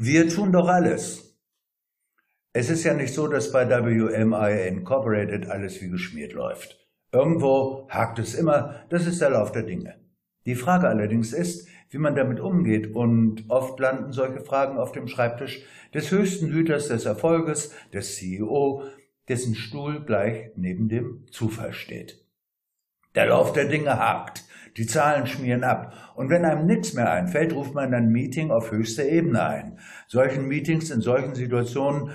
Wir tun doch alles. Es ist ja nicht so, dass bei WMI Incorporated alles wie geschmiert läuft. Irgendwo hakt es immer, das ist der Lauf der Dinge. Die Frage allerdings ist, wie man damit umgeht und oft landen solche Fragen auf dem Schreibtisch des höchsten Hüters des Erfolges, des CEO, dessen Stuhl gleich neben dem Zufall steht. Der Lauf der Dinge hakt, die Zahlen schmieren ab und wenn einem nichts mehr einfällt, ruft man ein Meeting auf höchster Ebene ein. Solchen Meetings in solchen Situationen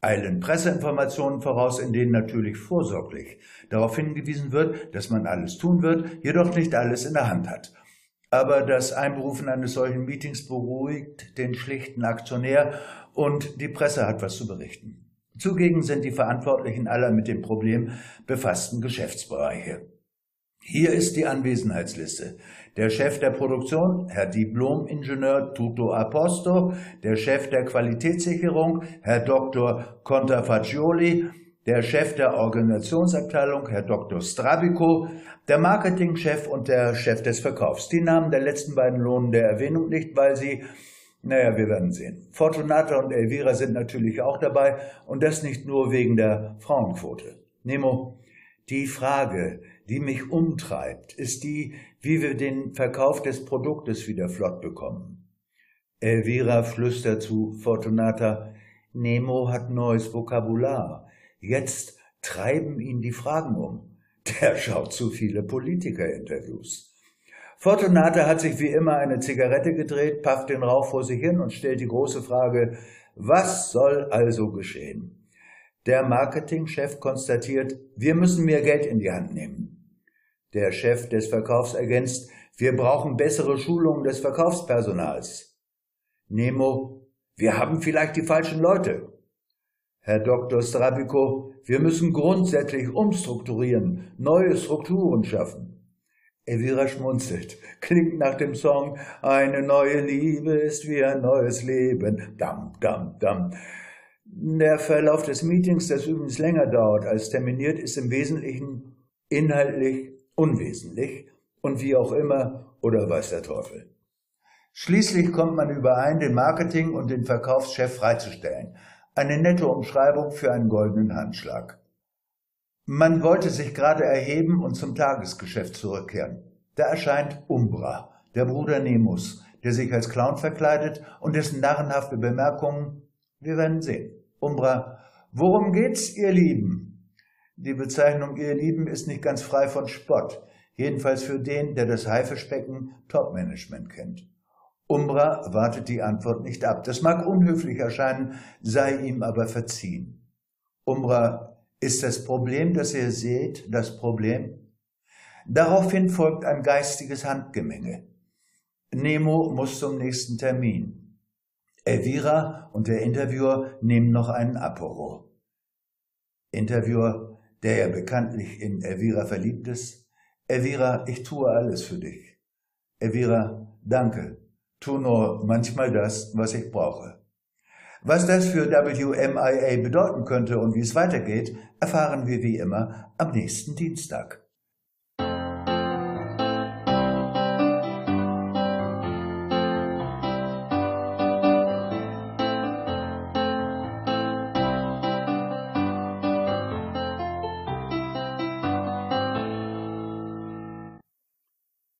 eilen Presseinformationen voraus, in denen natürlich vorsorglich darauf hingewiesen wird, dass man alles tun wird, jedoch nicht alles in der Hand hat. Aber das Einberufen eines solchen Meetings beruhigt den schlichten Aktionär und die Presse hat was zu berichten. Zugegen sind die Verantwortlichen aller mit dem Problem befassten Geschäftsbereiche. Hier ist die Anwesenheitsliste. Der Chef der Produktion, Herr Diplom-Ingenieur Tuto Aposto, der Chef der Qualitätssicherung, Herr Dr. Contafagioli, der Chef der Organisationsabteilung, Herr Dr. Strabico, der Marketingchef und der Chef des Verkaufs. Die Namen der letzten beiden lohnen der Erwähnung nicht, weil sie naja, wir werden sehen. Fortunata und Elvira sind natürlich auch dabei und das nicht nur wegen der Frauenquote. Nemo, die Frage, die mich umtreibt, ist die, wie wir den Verkauf des Produktes wieder flott bekommen. Elvira flüstert zu Fortunata, Nemo hat neues Vokabular. Jetzt treiben ihn die Fragen um. Der schaut zu viele Politikerinterviews. Fortunata hat sich wie immer eine Zigarette gedreht, pafft den Rauch vor sich hin und stellt die große Frage, was soll also geschehen? Der Marketingchef konstatiert, wir müssen mehr Geld in die Hand nehmen. Der Chef des Verkaufs ergänzt, wir brauchen bessere Schulungen des Verkaufspersonals. Nemo, wir haben vielleicht die falschen Leute. Herr Dr. Strabico, wir müssen grundsätzlich umstrukturieren, neue Strukturen schaffen. Elvira schmunzelt. Klingt nach dem Song Eine neue Liebe ist wie ein neues Leben. Dam, dam, dam. Der Verlauf des Meetings, das übrigens länger dauert als terminiert, ist im Wesentlichen inhaltlich unwesentlich und wie auch immer oder weiß der Teufel. Schließlich kommt man überein, den Marketing- und den Verkaufschef freizustellen. Eine nette Umschreibung für einen goldenen Handschlag. Man wollte sich gerade erheben und zum Tagesgeschäft zurückkehren. Da erscheint Umbra, der Bruder Nemus, der sich als Clown verkleidet und dessen narrenhafte Bemerkungen, wir werden sehen. Umbra, worum geht's, ihr Lieben? Die Bezeichnung ihr Lieben ist nicht ganz frei von Spott, jedenfalls für den, der das Haifischbecken Topmanagement kennt. Umbra wartet die Antwort nicht ab. Das mag unhöflich erscheinen, sei ihm aber verziehen. Umbra ist das Problem, das ihr seht, das Problem? Daraufhin folgt ein geistiges Handgemenge. Nemo muss zum nächsten Termin. Elvira und der Interviewer nehmen noch einen Apero. Interviewer, der ja bekanntlich in Elvira verliebt ist. Elvira, ich tue alles für dich. Elvira, danke. Tu nur manchmal das, was ich brauche. Was das für WMIA bedeuten könnte und wie es weitergeht, erfahren wir wie immer am nächsten Dienstag.